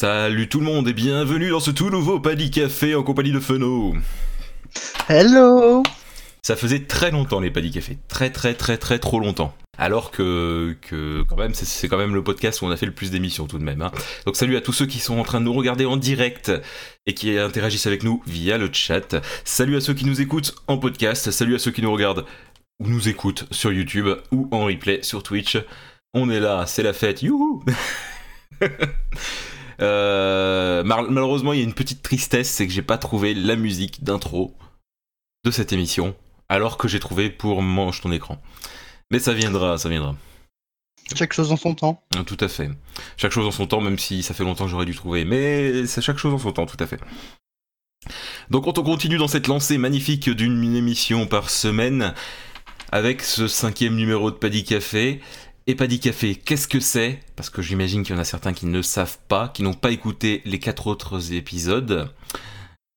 Salut tout le monde et bienvenue dans ce tout nouveau Paddy Café en compagnie de Feno. Hello Ça faisait très longtemps les Paddy Café, très très très très trop longtemps. Alors que, que quand même, c'est quand même le podcast où on a fait le plus d'émissions tout de même. Hein. Donc salut à tous ceux qui sont en train de nous regarder en direct et qui interagissent avec nous via le chat. Salut à ceux qui nous écoutent en podcast. Salut à ceux qui nous regardent ou nous écoutent sur YouTube ou en replay sur Twitch. On est là, c'est la fête, youhou euh, Malheureusement, il y a une petite tristesse, c'est que j'ai pas trouvé la musique d'intro de cette émission, alors que j'ai trouvé pour Mange ton écran. Mais ça viendra, ça viendra. Chaque chose en son temps. Ah, tout à fait. Chaque chose en son temps, même si ça fait longtemps que j'aurais dû trouver. Mais c'est chaque chose en son temps, tout à fait. Donc on continue dans cette lancée magnifique d'une émission par semaine avec ce cinquième numéro de Paddy Café. Et Paddy Café, qu'est-ce que c'est? Parce que j'imagine qu'il y en a certains qui ne savent pas, qui n'ont pas écouté les quatre autres épisodes.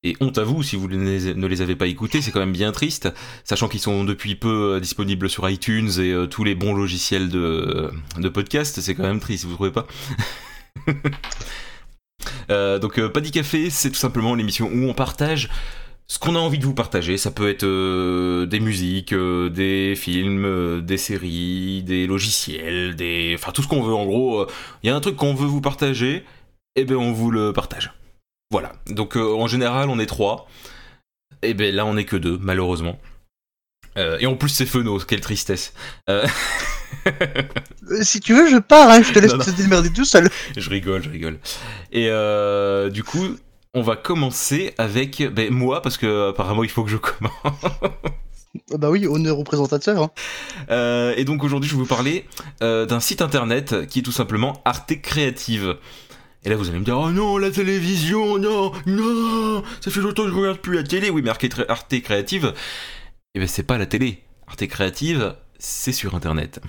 Et honte à vous si vous ne les avez pas écoutés, c'est quand même bien triste, sachant qu'ils sont depuis peu euh, disponibles sur iTunes et euh, tous les bons logiciels de, de podcast, c'est quand même triste, vous trouvez pas? Euh, Donc Paddy Café, c'est tout simplement l'émission où on partage ce qu'on a envie de vous partager. Ça peut être des musiques, des films, des séries, des logiciels, des... Enfin tout ce qu'on veut en gros. Il y a un truc qu'on veut vous partager, et eh bien on vous le partage. Voilà. Donc euh, en général, on est trois. Et eh ben là, on est que deux, malheureusement. Euh, et en plus, c'est Feno, quelle tristesse. Euh, si tu veux, je pars, hein, je te laisse te démerder tout seul. Je rigole, je rigole. Et du coup, on va commencer avec ben, moi, parce que apparemment, il faut que je commence. Ah bah oui, honneur au présentateur. Hein. et donc aujourd'hui, je vais vous parler d'un site internet qui est tout simplement Arte Créative. Et là, vous allez me dire, oh non, la télévision, non, non, ça fait longtemps que je regarde plus la télé. Oui, mais Arte Créative, eh ben, c'est pas la télé. Arte Créative, c'est sur Internet.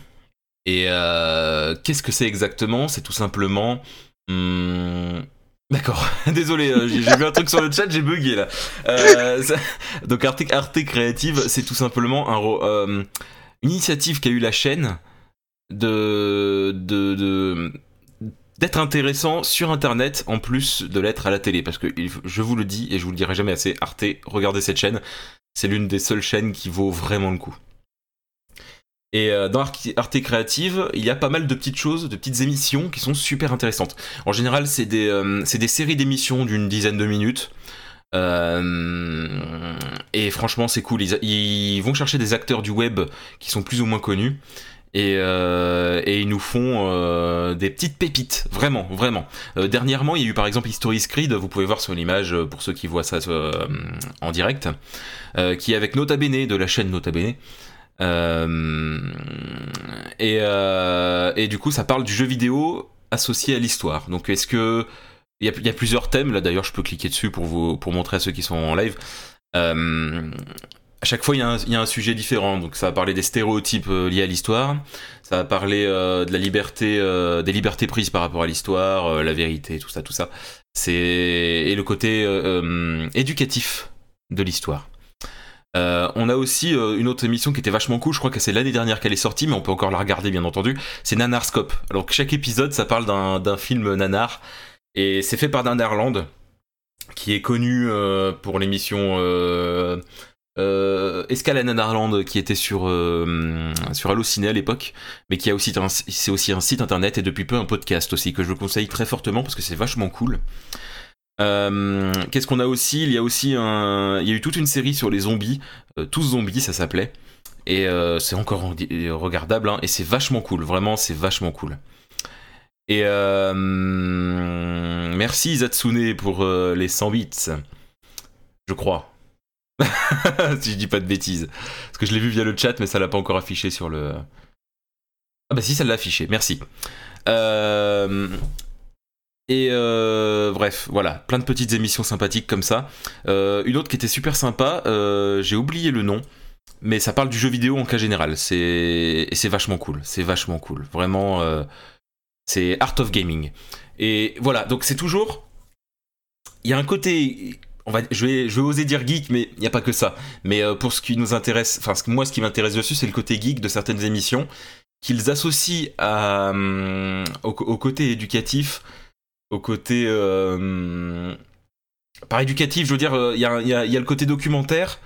Et euh, qu'est-ce que c'est exactement? C'est tout simplement... Hmm, d'accord, désolé, euh, j'ai vu un truc sur le chat, j'ai bugué là. Euh, donc Arte, Arte Créative, c'est tout simplement un, une initiative qu'a eu la chaîne de, de d'être intéressant sur internet en plus de l'être à la télé. Parce que je vous le dis et je vous le dirai jamais assez Arte regardez cette chaîne. C'est l'une des seules chaînes qui vaut vraiment le coup et euh, dans Arte Créative, il y a pas mal de petites choses, de petites émissions qui sont super intéressantes. En général, c'est des, euh, séries d'émissions d'une dizaine de minutes. Euh, et franchement, c'est cool. Ils, vont chercher des acteurs du web qui sont plus ou moins connus. Et, ils nous font des petites pépites, vraiment, vraiment. Dernièrement, il y a eu par exemple History Creed, vous pouvez voir sur l'image pour ceux qui voient ça en direct, qui est avec Nota Bene de la chaîne Nota Bene. Et, et, du coup, ça parle du jeu vidéo associé à l'histoire. Donc, est-ce que il y, a, plusieurs thèmes là d'ailleurs je peux cliquer dessus pour vous pour montrer à ceux qui sont en live à chaque fois, il y, a un, sujet différent. Donc, ça va parler des stéréotypes euh, liés à l'histoire. Ça va parler euh, de la liberté, euh, des libertés prises par rapport à l'histoire, la vérité, tout ça, tout ça. C'est et le côté éducatif de l'histoire. On a aussi une autre émission qui était vachement cool. Je crois que c'est l'année dernière qu'elle est sortie, mais on peut encore la regarder, bien entendu. C'est Nanarscope. Alors, chaque épisode, ça parle d'un film nanar. Et c'est fait par Nanarland, qui est connu pour l'émission euh, Escalade Nanarland qui était sur euh, sur Allociné à l'époque, mais qui a aussi c'est aussi un site internet et depuis peu un podcast aussi que je conseille très fortement parce que c'est vachement cool. Euh, Qu'est-ce qu'on a aussi? Il y a aussi un, il y a eu toute une série sur les zombies, euh, tous zombies ça s'appelait, et euh, c'est encore regardable hein, et c'est vachement cool, vraiment c'est vachement cool. Et merci Zatsune pour les 100 bits, je crois. si je dis pas de bêtises. Parce que je l'ai vu via le chat, mais ça l'a pas encore affiché sur le. Ah bah si, ça l'a affiché, merci. Euh, et euh, bref, voilà, plein de petites émissions sympathiques comme ça. Euh, une autre qui était super sympa, j'ai oublié le nom, mais ça parle du jeu vidéo en cas général. C'est et c'est vachement cool, c'est vachement cool, vraiment. c'est Art of Gaming. Et voilà, donc c'est toujours. Il y a un côté va, je vais, je vais oser dire geek, mais il n'y a pas que ça. Mais euh, pour ce qui nous intéresse, enfin moi, ce qui m'intéresse dessus, c'est le côté geek de certaines émissions qu'ils associent euh, au, côté éducatif au côté euh, par éducatif, je veux dire, il y a, y, a, le côté documentaire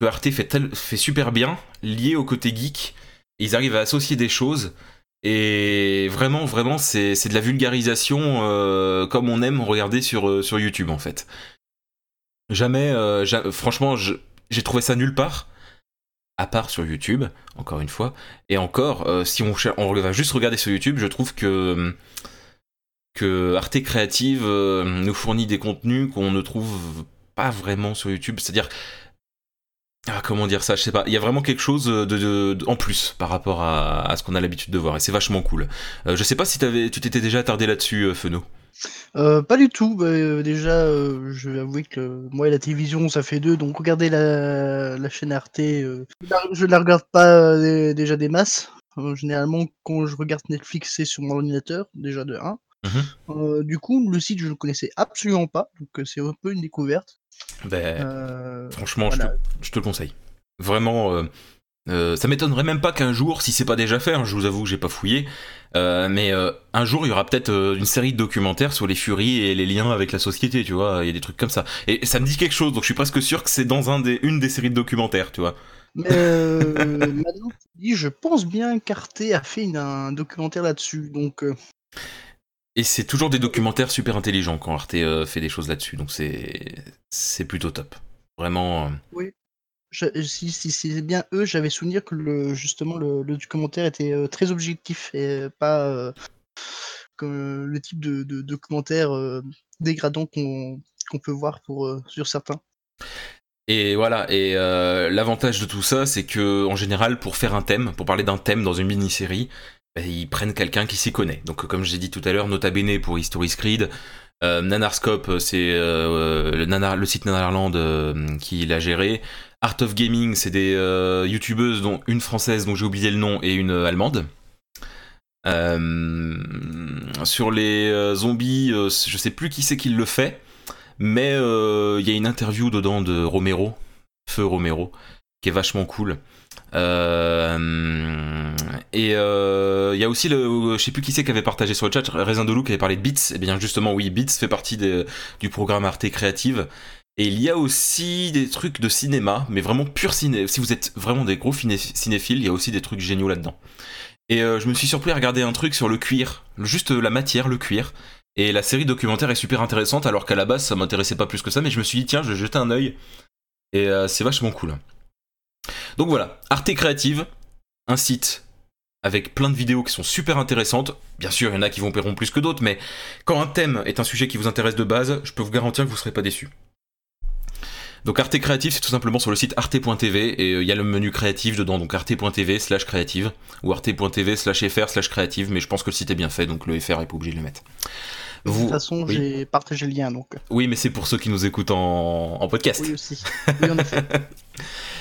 que Arte fait, fait super bien, lié au côté geek. Ils arrivent à associer des choses. Et vraiment, vraiment, c'est de la vulgarisation euh, comme on aime regarder sur, YouTube en fait. Jamais, euh, franchement, j'ai trouvé ça nulle part, à part sur YouTube, encore une fois. Et encore, euh, si on, on, va juste regarder sur YouTube, je trouve que, que Arte Créative euh, nous fournit des contenus qu'on ne trouve pas vraiment sur YouTube. C'est-à-dire, ah, comment dire ça, je sais pas. Il y a vraiment quelque chose de, de, en plus par rapport à, ce qu'on a l'habitude de voir, et c'est vachement cool. Euh, je sais pas si tu t'étais déjà attardé là-dessus, euh, Feno. Euh, pas du tout. Bah, euh, déjà, je vais avouer que moi et la télévision, ça fait deux. Donc, regarder la, la chaîne Arte, je ne la regarde pas déjà des masses. généralement, quand je regarde Netflix, c'est sur mon ordinateur, déjà de 1. Mhm. du coup, le site, je ne le connaissais absolument pas. Donc, c'est un peu une découverte. Ben, franchement, voilà. je, te, je, te, le conseille. Vraiment, euh, ça m'étonnerait même pas qu'un jour, si c'est pas déjà fait, hein, je vous avoue que j'ai pas fouillé, euh, mais euh, un jour il y aura peut-être euh, une série de documentaires sur les furies et les liens avec la société, tu vois, il y a des trucs comme ça. Et ça me dit quelque chose, donc je suis presque sûr que c'est dans un des, une des séries de documentaires, tu vois. Mais maintenant je pense bien qu'Arte a fait une, un documentaire là-dessus, donc. Et c'est toujours des documentaires super intelligents quand Arte fait des choses là-dessus, donc c'est c'est plutôt top. Vraiment. Oui je, si, si c'est bien eux, j'avais souvenir que le, justement le, le documentaire était euh, très objectif et pas euh, comme le type de, de documentaire euh, dégradant qu'on qu peut voir pour, sur certains. Et voilà, et l'avantage de tout ça, c'est que en général, pour faire un thème, pour parler d'un thème dans une mini-série, ils prennent quelqu'un qui s'y connaît. Donc, comme j'ai dit tout à l'heure, Nota Bene pour History Screed, euh, Nanarscope, c'est euh, le, site Nanarland euh, qui l'a géré. Art of Gaming, c'est des youtubeuses, dont une française dont j'ai oublié le nom et une allemande. Sur les zombies, je sais plus qui c'est qui le fait, mais il y a une interview dedans de Romero, Feu Romero, qui est vachement cool. Euh, et il euh, y a aussi le, je sais plus qui c'est qui avait partagé sur le chat, Raisin de Loup qui avait parlé de Beats. Et bien justement, oui, Beats fait partie du programme Arte Créative. Et il y a aussi des trucs de cinéma, mais vraiment pur ciné. Si vous êtes vraiment des gros cinéphiles, il y a aussi des trucs géniaux là-dedans. Et euh, je me suis surpris à regarder un truc sur le cuir, juste la matière, le cuir. Et la série documentaire est super intéressante, alors qu'à la base ça m'intéressait pas plus que ça, mais je me suis dit tiens, je vais jeter un œil. Et euh, c'est vachement cool. Donc voilà, Arte Créative, un site avec plein de vidéos qui sont super intéressantes. Bien sûr, il y en a qui vont paieront plus que d'autres, mais quand un thème est un sujet qui vous intéresse de base, je peux vous garantir que vous ne serez pas déçus. Donc Arte Créative, c'est tout simplement sur le site arte.tv et il euh, y a le menu créatif dedans, donc arte.tv slash créative ou arte.tv slash fr slash créative, mais je pense que le site est bien fait, donc le fr est pas obligé de le mettre. Vous... De toute façon, oui. j'ai partagé le lien, donc. Oui, mais c'est pour ceux qui nous écoutent en, en podcast. Oui aussi. Oui, en effet.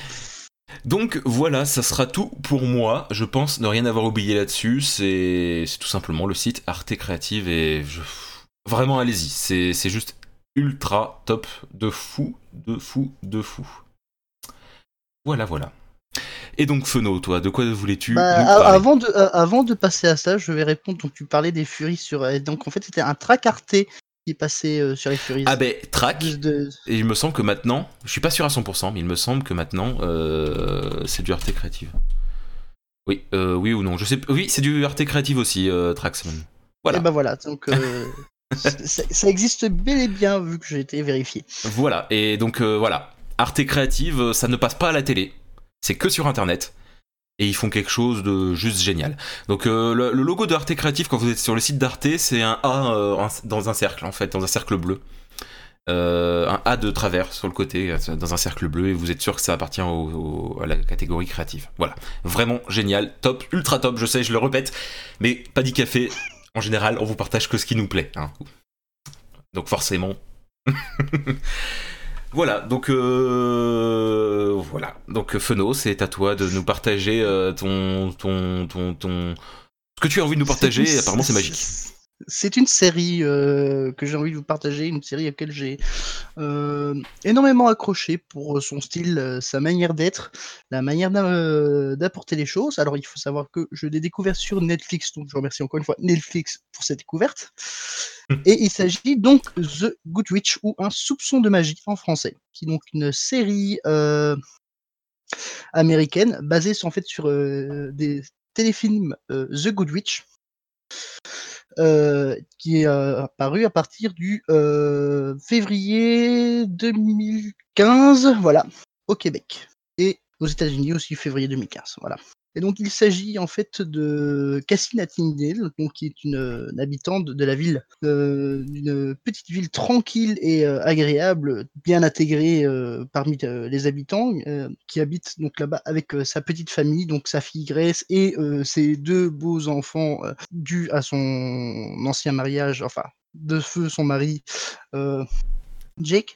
Donc voilà, ça sera tout pour moi. Je pense ne rien avoir oublié là-dessus. C'est tout simplement le site Arte Créative et je... vraiment allez-y. C'est juste ultra top de fou, de fou, de fou. Voilà, voilà. Et donc Feno, toi, de quoi voulais-tu bah, avant, de, euh, avant de passer à ça, je vais répondre. Donc tu parlais des furies sur. Donc en fait, c'était un track Arte qui passé euh, sur les Furies. Ah ben, track. De... Et il me semble que maintenant, je suis pas sûr à 100%, mais il me semble que maintenant, euh, c'est du Arte Créative. Oui, euh, oui ou non, je sais. Oui, c'est du Arte Créative aussi, euh, Trax. Voilà. Et ben voilà, donc ça existe bel et bien vu que j'ai été vérifié. Voilà, et donc voilà, Arte Créative, ça ne passe pas à la télé, c'est que sur Internet et ils font quelque chose de juste génial. Donc euh, le, le, logo de Arte Créatif quand vous êtes sur le site d'Arte, c'est un A euh, dans un cercle en fait, dans un cercle bleu. Euh, un A de travers sur le côté, dans un cercle bleu, et vous êtes sûr que ça appartient à la catégorie créative. Voilà, vraiment génial, top, ultra top, je sais, je le répète, mais pas dit café, en général, on vous partage que ce qui nous plaît. Hein. Donc forcément... Voilà, donc euh, voilà. Donc Feno, c'est à toi de nous partager euh, ton, ton, ton, ton, ce que tu as envie de nous partager. Apparemment, c'est magique. C'est une série euh, que j'ai envie de vous partager, une série à laquelle j'ai euh, énormément accroché pour son style, euh, sa manière d'être, la manière d'apporter les choses. Alors il faut savoir que je l'ai découvert sur Netflix, donc je remercie encore une fois Netflix pour cette découverte. Mmh. Et il s'agit donc The Good Witch ou Un soupçon de magie en français, qui est donc une série américaine basée en fait sur des téléfilms The Good Witch euh, qui est euh, apparu à partir du euh, février 2015, voilà, au Québec. Et aux États-Unis aussi février 2015, voilà. Et donc il s'agit en fait de Cassie Nightingale, donc qui est une, habitante de la ville, euh, d'une petite ville tranquille et euh, agréable, bien intégrée euh, parmi les habitants, qui habite donc là-bas avec sa petite famille, donc sa fille Grace et ses deux beaux enfants dus à son ancien mariage, enfin de feu son mari Jake.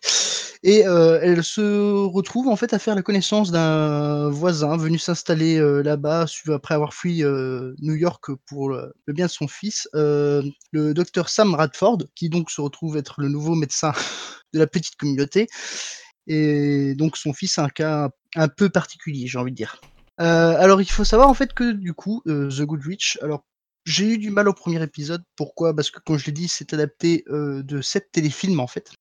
Et euh, elle se retrouve en fait à faire la connaissance d'un voisin venu s'installer euh, là-bas après avoir fui euh, New York pour le, bien de son fils, le docteur Sam Radford, qui donc se retrouve être le nouveau médecin de la petite communauté. Et donc son fils a un cas un peu particulier, j'ai envie de dire. alors il faut savoir en fait que du coup, The Good Witch, alors j'ai eu du mal au premier épisode. Pourquoi? Parce que, comme je l'ai dit, c'est adapté de sept téléfilms en fait.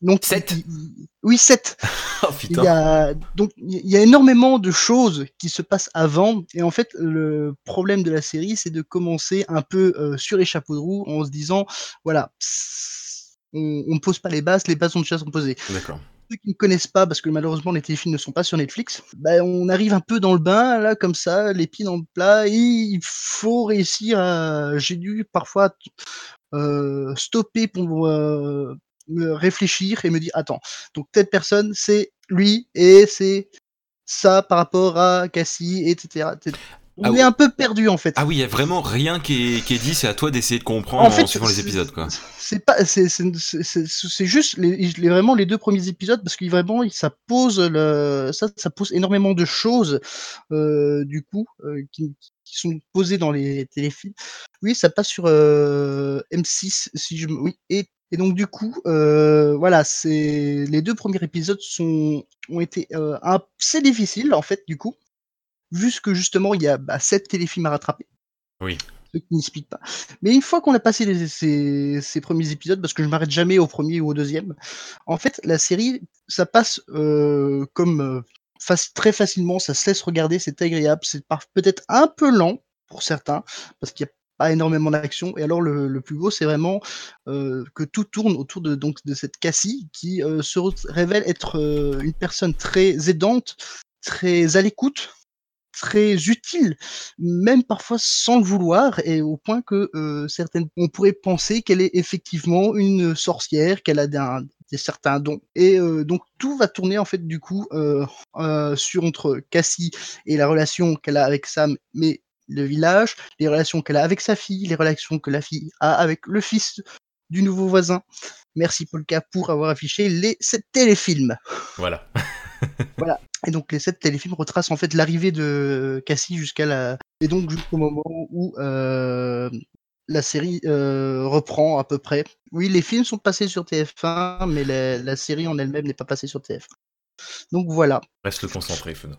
Donc 7 Oui, 7 oh, il y a donc il y a énormément de choses qui se passent avant et en fait le problème de la série c'est de commencer un peu euh, sur les chapeaux de roue en se disant voilà on, ne pose pas les bases, les bases sont déjà sont posées. D'accord. Ceux qui ne connaissent pas, parce que malheureusement les téléfilms ne sont pas sur Netflix, bah, on arrive un peu dans le bain, là, comme ça, les pieds dans le plat, et il faut réussir à. J'ai dû parfois euh, stopper pour, euh, me réfléchir et me dire attends, donc telle personne c'est lui et c'est ça par rapport à Cassie, etc. On ah est un peu perdu en fait. Ah oui, il y a vraiment rien qui est, qui est dit, c'est à toi d'essayer de comprendre en, fait, suivant les épisodes quoi. C'est pas, c'est, juste les, vraiment les deux premiers épisodes parce que vraiment ça pose le, ça, ça pose énormément de choses euh, du coup euh, qui, qui, sont posées dans les téléfilms. Oui, ça passe sur euh, M6 si je, oui et et donc du coup, euh, voilà, c'est les deux premiers épisodes sont ont été euh, assez difficiles en fait du coup, vu que justement il y a bah, sept téléfilms à rattraper. Oui. Ce qui n'explique pas. Mais une fois qu'on a passé les, ces, ces, premiers épisodes, parce que je m'arrête jamais au premier ou au deuxième, en fait la série ça passe euh, comme très facilement, ça se laisse regarder, c'est agréable, c'est peut-être un peu lent pour certains, parce qu'il y a pas énormément d'action. Et alors le, plus beau, c'est vraiment euh, que tout tourne autour de donc de cette Cassie qui euh, se révèle être euh, une personne très aidante, très à l'écoute, très utile, même parfois sans le vouloir, et au point que certaines, on pourrait penser qu'elle est effectivement une sorcière, qu'elle a des, des certains dons. Et donc tout va tourner en fait du coup sur entre Cassie et la relation qu'elle a avec Sam, mais le village, les relations qu'elle a avec sa fille, les relations que la fille a avec le fils du nouveau voisin. Merci Polka pour avoir affiché les sept téléfilms. Voilà. voilà. Et donc les sept téléfilms retracent en fait l'arrivée de Cassie jusqu'à la et donc jusqu'au moment où euh, la série euh, reprend à peu près. Oui, les films sont passés sur TF1, mais la, série en elle-même n'est pas passée sur TF1. Donc voilà. Reste le concentré, Fena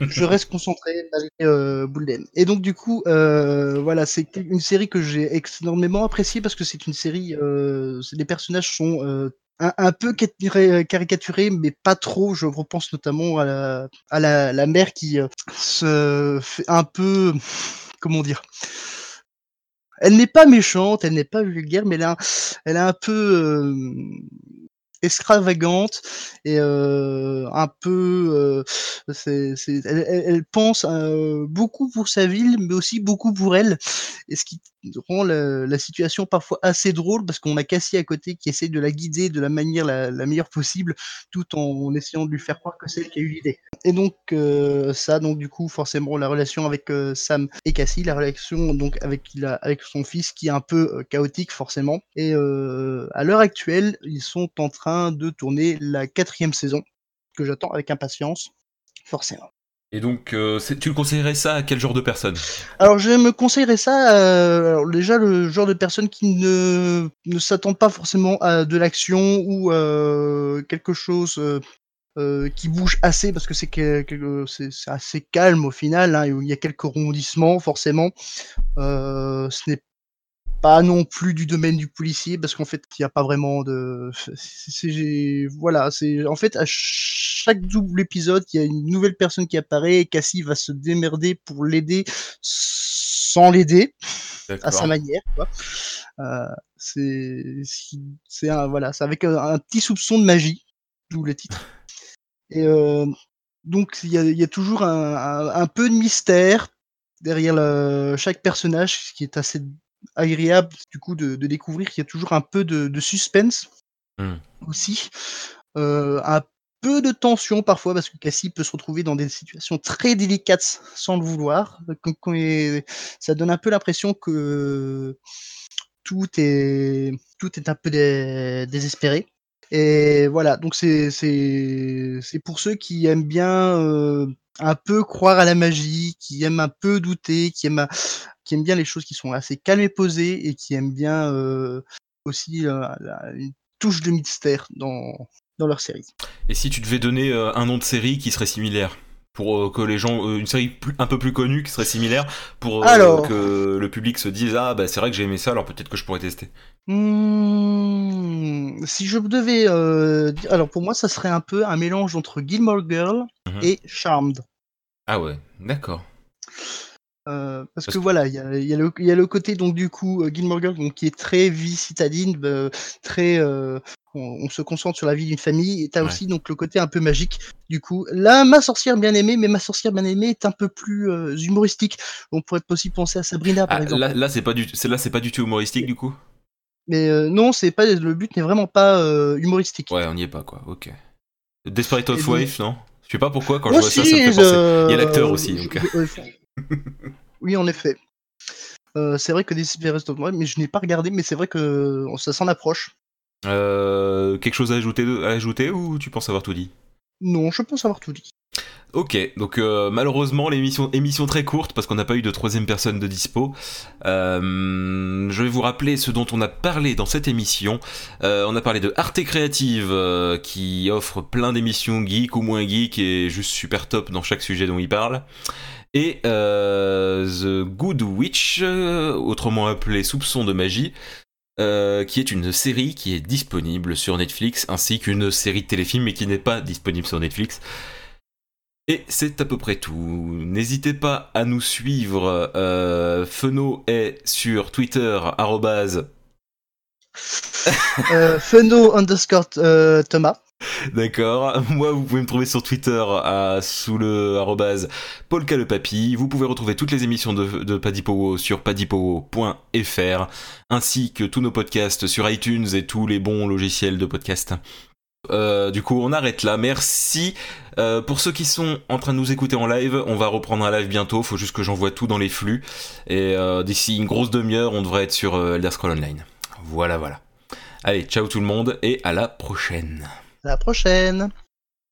je reste concentré malgré euh, Et donc du coup, euh, voilà, c'est une série que j'ai énormément appréciée parce que c'est une série, euh, les personnages sont euh, un, peu caricaturés, mais pas trop. Je repense notamment à la, à la, mère qui euh, se fait un peu, comment dire. Elle n'est pas méchante, elle n'est pas vulgaire, mais elle a, elle a un peu extravagante et euh, un peu euh, c'est, elle, elle, pense euh, beaucoup pour sa ville mais aussi beaucoup pour elle. Et ce qui rend la, situation parfois assez drôle parce qu'on a Cassie à côté qui essaie de la guider de la manière la, meilleure possible tout en essayant de lui faire croire que c'est elle qui a eu l'idée. Et donc euh, ça, donc du coup forcément la relation avec euh, Sam et Cassie, la relation donc avec, avec son fils qui est un peu euh, chaotique forcément. Et à l'heure actuelle, ils sont en train de tourner la quatrième saison que j'attends avec impatience, forcément. Et donc, euh, tu le conseillerais ça à quel genre de personne? Alors je me conseillerais ça, euh, alors déjà le genre de personne qui ne, ne s'attend pas forcément à de l'action ou euh, quelque chose qui bouge assez parce que c'est assez calme au final, hein, il y a quelques rebondissements forcément. Ce n'est pas non plus du domaine du policier parce qu'en fait il n'y a pas vraiment de c'est- voilà c'est en fait à chaque double épisode il y a une nouvelle personne qui apparaît et Cassie va se démerder pour l'aider sans l'aider à sa manière quoi. Euh, c'est c'est un voilà c'est avec un, un petit soupçon de magie d'où le titre et euh, donc il y a, il y a toujours un, un, un peu de mystère derrière le- chaque personnage, ce qui est assez agréable du coup de, de découvrir qu'il y a toujours un peu de, de suspense Hmm. aussi, euh, un peu de tension parfois parce que Cassie peut se retrouver dans des situations très délicates sans le vouloir. Ça donne un peu l'impression que tout est tout est un peu dé- désespéré. Et voilà, donc c'est pour ceux qui aiment bien euh, un peu croire à la magie, qui aiment un peu douter, qui aiment bien les choses qui sont assez calmes et posées et qui aiment bien euh, aussi euh, une touche de mystère dans dans leur série. Et si tu devais donner un nom de série qui serait similaire? Pour euh, que les gens, euh, une série plus- un peu plus connue qui serait similaire, pour euh, Alors. que le public se dise ah bah c'est vrai que j'ai aimé ça, alors peut-être que je pourrais tester. Hmm, si je devais euh, alors pour moi ça serait un peu un mélange entre Gilmore Girl Mhm. et Charmed. Ah ouais, d'accord. Euh, parce, Parce que que- voilà, il y a, y, a le- il y a le côté donc du coup Gilmore Girls donc qui est très vie citadine, euh, très euh, on, on se concentre sur la vie d'une famille et t'as Ouais. aussi donc le côté un peu magique. Du coup, là, ma sorcière bien aimée, mais ma sorcière bien aimée est un peu plus euh, humoristique. On pourrait aussi penser à Sabrina par Ah, exemple. là, là c'est pas du, c'est là c'est pas du tout humoristique du coup? Mais euh, non, c'est pas le but n'est vraiment pas euh, humoristique. Ouais, on n'y est pas quoi. Ok. Desperate of Wave, non? Je sais pas pourquoi quand je vois ça, ça me fait penser. Il y a l'acteur aussi, donc. oui, en effet. Euh, c'est vrai que Desperate of Wave, mais je n'ai pas regardé, mais c'est vrai que ça s'en approche. Euh, quelque chose à ajouter, à ajouter ou tu penses avoir tout dit Non, je pense avoir tout dit. Ok, donc euh, malheureusement l'émission émission très courte parce qu'on n'a pas eu de troisième personne de dispo. Euh, je vais vous rappeler ce dont on a parlé dans cette émission. Euh, on a parlé de Arte Créative qui offre plein d'émissions geek ou moins geek et juste super top dans chaque sujet dont il parle. Et The Good Witch, autrement appelé Soupçon de magie, euh, qui est une série qui est disponible sur Netflix, ainsi qu'une série de téléfilms mais qui n'est pas disponible sur Netflix. Et c'est à peu près tout. N'hésitez pas à nous suivre. Euh, Feno est sur Twitter, arrobase, Euh, Feno underscore euh, Thomas. D'accord. Moi, vous pouvez me trouver sur Twitter à, sous le arrobase Papy. Vous pouvez retrouver toutes les émissions de, de Padipowo sur padipowo.fr, ainsi que tous nos podcasts sur iTunes et tous les bons logiciels de podcast. Euh, du coup, on arrête là. Merci. Euh, pour ceux qui sont en train de nous écouter en live, on va reprendre un live bientôt. Faut juste que j'envoie tout dans les flux. Et euh, d'ici une grosse demi-heure, on devrait être sur Elder Scrolls Online. Voilà, voilà. Allez, ciao tout le monde et à la prochaine. La prochaine.